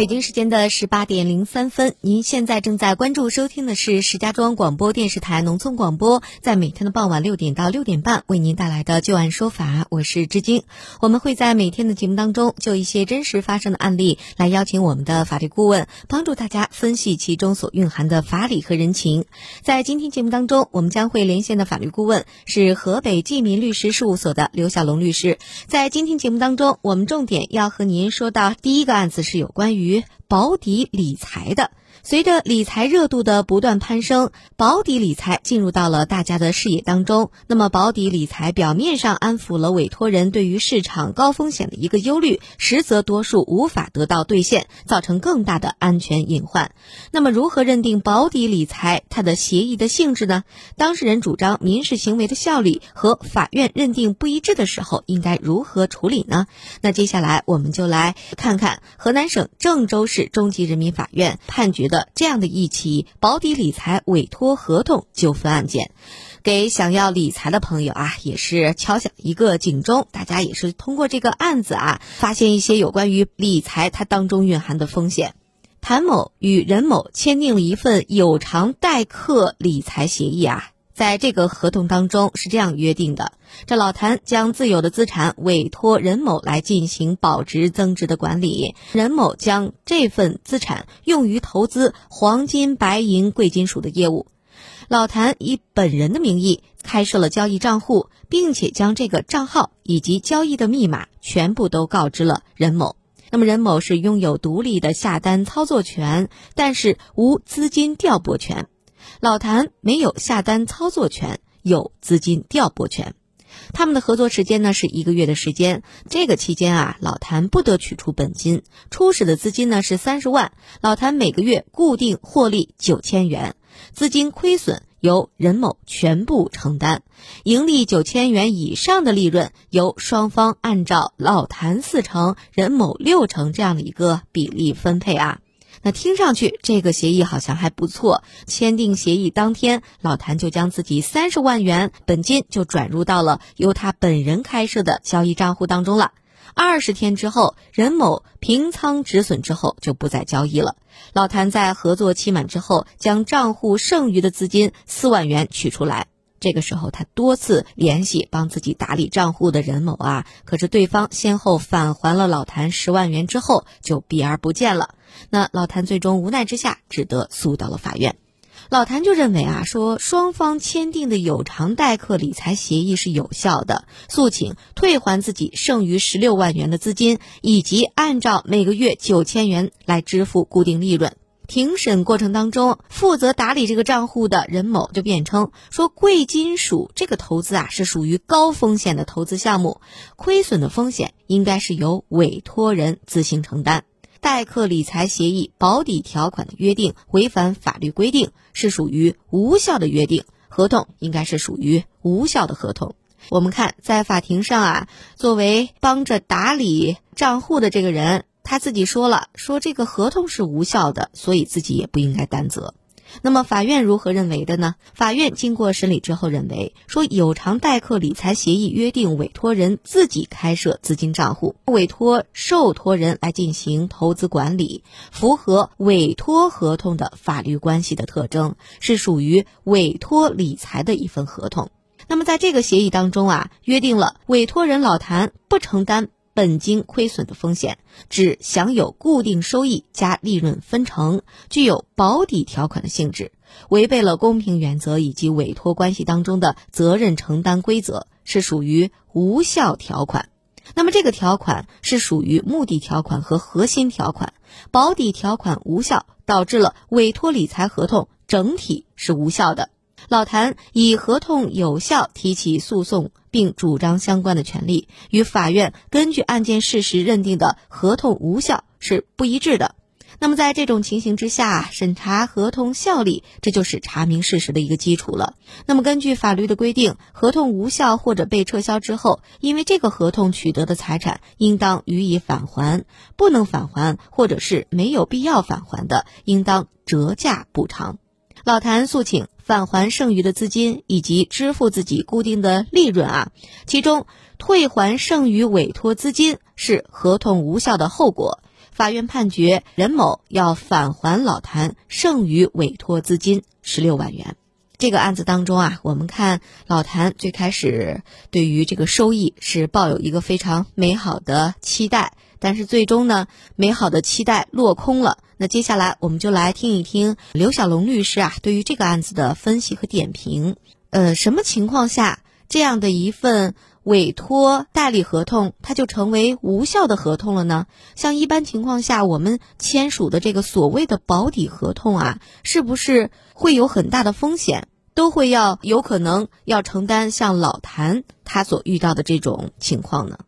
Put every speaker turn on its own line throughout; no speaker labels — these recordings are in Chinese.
北京时间的十八点零三分，您现在正在关注收听的是石家庄广播电视台农村广播，在每天的傍晚六点到六点半为您带来的旧案说法，我是知晶。我们会在每天的节目当中，就一些真实发生的案例，来邀请我们的法律顾问，帮助大家分析其中所蕴含的法理和人情。在今天节目当中，我们将会连线的法律顾问是河北济民律师事务所的刘小龙律师。在今天节目当中，我们重点要和您说到第一个案子是有关于。于保底理财的。随着理财热度的不断攀升，保底理财进入到了大家的视野当中。那么，保底理财表面上安抚了委托人对于市场高风险的一个忧虑，实则多数无法得到兑现，造成更大的安全隐患。那么，如何认定保底理财它的协议的性质呢？当事人主张民事行为的效力和法院认定不一致的时候，应该如何处理呢？那接下来我们就来看看河南省郑州市中级人民法院判决。的这样的一起保底理财委托合同纠纷案件，给想要理财的朋友啊，也是敲响一个警钟。大家也是通过这个案子啊，发现一些有关于理财它当中蕴含的风险。谭某与任某签订了一份有偿代客理财协议啊。在这个合同当中是这样约定的：这老谭将自有的资产委托任某来进行保值增值的管理，任某将这份资产用于投资黄金、白银、贵金属的业务。老谭以本人的名义开设了交易账户，并且将这个账号以及交易的密码全部都告知了任某。那么任某是拥有独立的下单操作权，但是无资金调拨权。老谭没有下单操作权，有资金调拨权。他们的合作时间呢是一个月的时间。这个期间啊，老谭不得取出本金。初始的资金呢是三十万，老谭每个月固定获利九千元，资金亏损由任某全部承担，盈利九千元以上的利润由双方按照老谭四成、任某六成这样的一个比例分配啊。那听上去这个协议好像还不错。签订协议当天，老谭就将自己三十万元本金就转入到了由他本人开设的交易账户当中了。二十天之后，任某平仓止损之后就不再交易了。老谭在合作期满之后，将账户剩余的资金四万元取出来。这个时候，他多次联系帮自己打理账户的任某啊，可是对方先后返还了老谭十万元之后就避而不见了。那老谭最终无奈之下，只得诉到了法院。老谭就认为啊，说双方签订的有偿代客理财协议是有效的，诉请退还自己剩余十六万元的资金，以及按照每个月九千元来支付固定利润。庭审过程当中，负责打理这个账户的任某就辩称说，贵金属这个投资啊是属于高风险的投资项目，亏损的风险应该是由委托人自行承担。代客理财协议保底条款的约定违反法律规定，是属于无效的约定，合同应该是属于无效的合同。我们看在法庭上啊，作为帮着打理账户的这个人。他自己说了，说这个合同是无效的，所以自己也不应该担责。那么法院如何认为的呢？法院经过审理之后认为，说有偿代客理财协议约定委托人自己开设资金账户，委托受托人来进行投资管理，符合委托合同的法律关系的特征，是属于委托理财的一份合同。那么在这个协议当中啊，约定了委托人老谭不承担。本金亏损的风险，只享有固定收益加利润分成，具有保底条款的性质，违背了公平原则以及委托关系当中的责任承担规则，是属于无效条款。那么这个条款是属于目的条款和核心条款，保底条款无效，导致了委托理财合同整体是无效的。老谭以合同有效提起诉讼，并主张相关的权利，与法院根据案件事实认定的合同无效是不一致的。那么在这种情形之下，审查合同效力，这就是查明事实的一个基础了。那么根据法律的规定，合同无效或者被撤销之后，因为这个合同取得的财产，应当予以返还；不能返还或者是没有必要返还的，应当折价补偿。老谭诉请返还剩余的资金以及支付自己固定的利润啊，其中退还剩余委托资金是合同无效的后果。法院判决任某要返还老谭剩余委托资金十六万元。这个案子当中啊，我们看老谭最开始对于这个收益是抱有一个非常美好的期待，但是最终呢，美好的期待落空了。那接下来我们就来听一听刘小龙律师啊对于这个案子的分析和点评。呃，什么情况下这样的一份？委托代理合同，它就成为无效的合同了呢？像一般情况下，我们签署的这个所谓的保底合同啊，是不是会有很大的风险？都会要有可能要承担像老谭他所遇到的这种情况呢？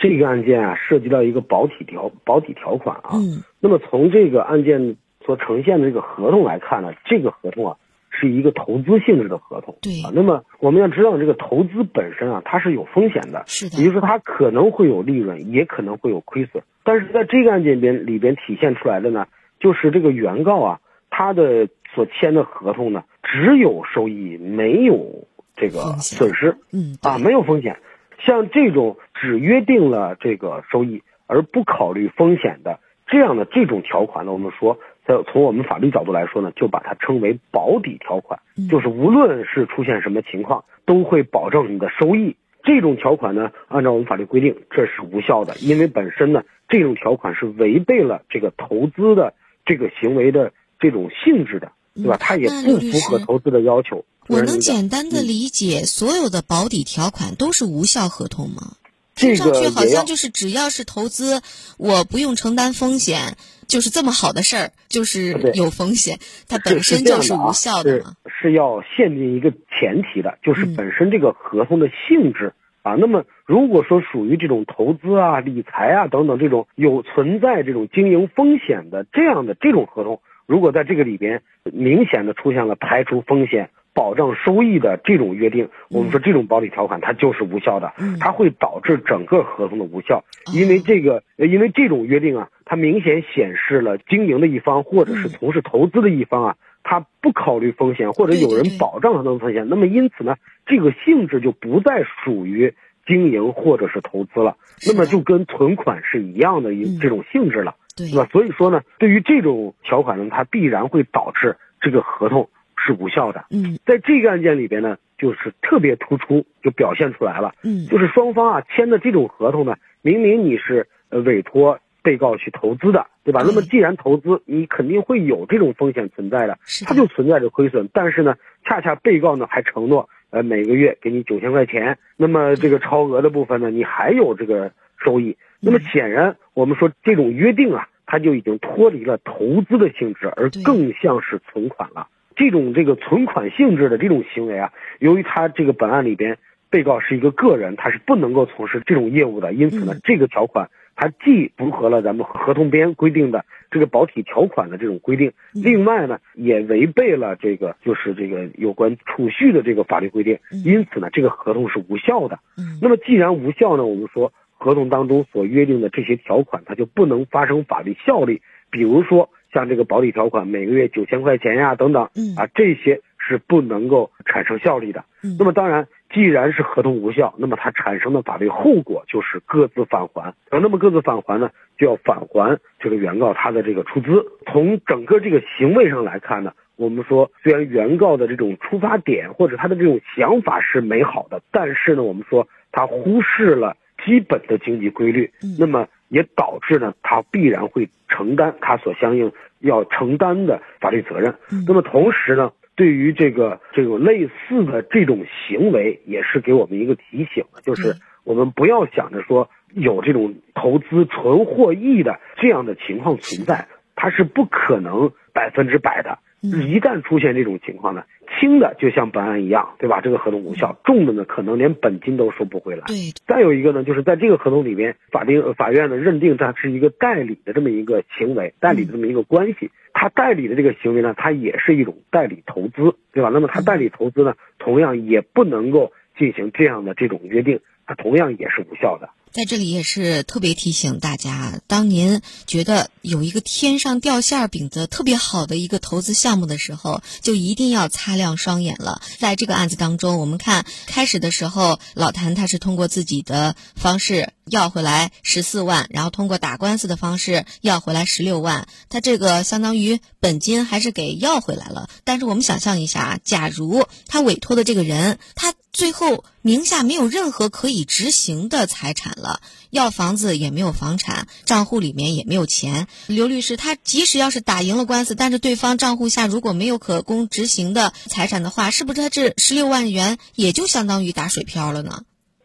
这个案件啊，涉及到一个保体条保体条款啊。
嗯。
那么从这个案件所呈现的这个合同来看呢，这个合同啊。是一个投资性质的合同，
对
啊。那么我们要知道，这个投资本身啊，它是有风险的，
是的。
也就是说，它可能会有利润，也可能会有亏损。但是在这个案件边里边体现出来的呢，就是这个原告啊，他的所签的合同呢，只有收益，没有这个损失，
嗯
啊，没有风险。像这种只约定了这个收益而不考虑风险的这样的这种条款呢，我们说。在从我们法律角度来说呢，就把它称为保底条款，就是无论是出现什么情况，都会保证你的收益。这种条款呢，按照我们法律规定，这是无效的，因为本身呢，这种条款是违背了这个投资的这个行为的这种性质的，对吧？它也不符合投资的要求。
我能简单的理解，所有的保底条款都是无效合同吗？
听
上去好像就是只要是投资，我不用承担风险，就是这么好的事儿，就是有风险，它本身就是无效
的嘛。是要限定一个前提的，就是本身这个合同的性质啊。那么如果说属于这种投资啊、理财啊等等这种有存在这种经营风险的这样的这种合同，如果在这个里边明显的出现了排除风险。保障收益的这种约定，我们说这种保底条款它就是无效的，它会导致整个合同的无效，因为这个，因为这种约定啊，它明显显示了经营的一方或者是从事投资的一方啊，他不考虑风险或者有人保障他的风险，那么因此呢，这个性质就不再属于经营或者是投资了，那么就跟存款是一样的一这种性质了，对。吧？所以说呢，对于这种条款呢，它必然会导致这个合同。是无效的。
嗯，
在这个案件里边呢，就是特别突出，就表现出来了。
嗯，
就是双方啊签的这种合同呢，明明你是呃委托被告去投资的，对吧？那么既然投资，你肯定会有这种风险存在的，它就存在着亏损。但是呢，恰恰被告呢还承诺呃每个月给你九千块钱，那么这个超额的部分呢，你还有这个收益。那么显然，我们说这种约定啊，它就已经脱离了投资的性质，而更像是存款了。这种这个存款性质的这种行为啊，由于他这个本案里边被告是一个个人，他是不能够从事这种业务的，因此呢，这个条款它既符合了咱们合同边规定的这个保体条款的这种规定，另外呢，也违背了这个就是这个有关储蓄的这个法律规定，因此呢，这个合同是无效的。那么既然无效呢，我们说合同当中所约定的这些条款，它就不能发生法律效力，比如说。像这个保底条款，每个月九千块钱呀，等等，啊，这些是不能够产生效力的。那么当然，既然是合同无效，那么它产生的法律后果就是各自返还。那么各自返还呢，就要返还这个原告他的这个出资。从整个这个行为上来看呢，我们说虽然原告的这种出发点或者他的这种想法是美好的，但是呢，我们说他忽视了基本的经济规律。那么。也导致呢，他必然会承担他所相应要承担的法律责任。那么同时呢，对于这个这种类似的这种行为，也是给我们一个提醒，就是我们不要想着说有这种投资纯获益的这样的情况存在，它是不可能百分之百的。一旦出现这种情况呢，轻的就像本案一样，对吧？这个合同无效；重的呢，可能连本金都收不回来。
对。
再有一个呢，就是在这个合同里面，法定法院呢认定它是一个代理的这么一个行为，代理的这么一个关系。他代理的这个行为呢，它也是一种代理投资，对吧？那么他代理投资呢，同样也不能够进行这样的这种约定，它同样也是无效的。
在这里也是特别提醒大家，当您觉得有一个天上掉馅饼的特别好的一个投资项目的时候，就一定要擦亮双眼了。在这个案子当中，我们看开始的时候，老谭他是通过自己的方式要回来十四万，然后通过打官司的方式要回来十六万，他这个相当于本金还是给要回来了。但是我们想象一下，假如他委托的这个人，他最后名下没有任何可以执行的财产。了，要房子也没有房产，账户里面也没有钱。刘律师，他即使要是打赢了官司，但是对方账户下如果没有可供执行的财产的话，是不是他这十六万元也就相当于打水漂了呢？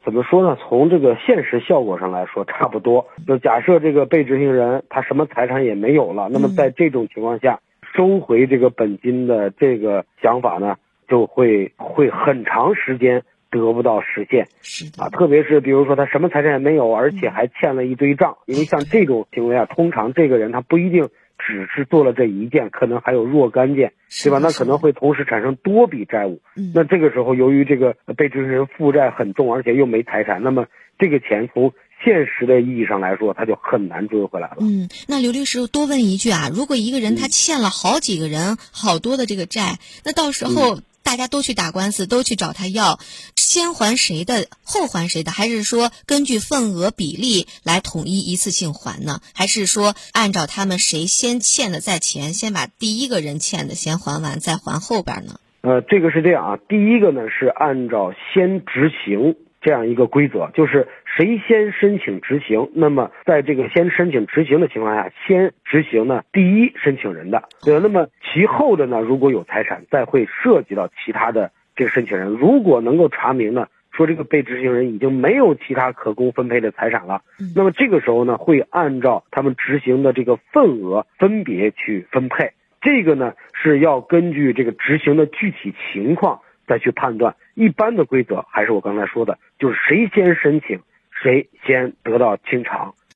怎么说呢？从这个现实效果上来说，差不多。就假设这个被执行人他什么财产也没有了，那么在这种情况下，收回这个本金的这个想法呢，就会会很长时间。得不到实现，
是
啊，特别是比如说他什么财产也没有，而且还欠了一堆账，因为像这种行为啊，通常这个人他不一定只是做了这一件，可能还有若干件，对吧？那可能会同时产生多笔债务。那这个时候，由于这个被执行人负债很重，而且又没财产，那么这个钱从现实的意义上来说，他就很难追回来了。
嗯，那刘律师多问一句啊，如果一个人他欠了好几个人好多的这个债，那到时候。大家都去打官司，都去找他要，先还谁的，后还谁的，还是说根据份额比例来统一一次性还呢？还是说按照他们谁先欠的在前，先把第一个人欠的先还完，再还后边呢？
呃，这个是这样啊，第一个呢是按照先执行。这样一个规则，就是谁先申请执行，那么在这个先申请执行的情况下，先执行呢第一申请人的，对吧？那么其后的呢，如果有财产，再会涉及到其他的这个申请人。如果能够查明呢，说这个被执行人已经没有其他可供分配的财产了，那么这个时候呢，会按照他们执行的这个份额分别去分配。这个呢是要根据这个执行的具体情况。再去判断，一般的规则还是我刚才说的，就是谁先申请，谁先得到清偿。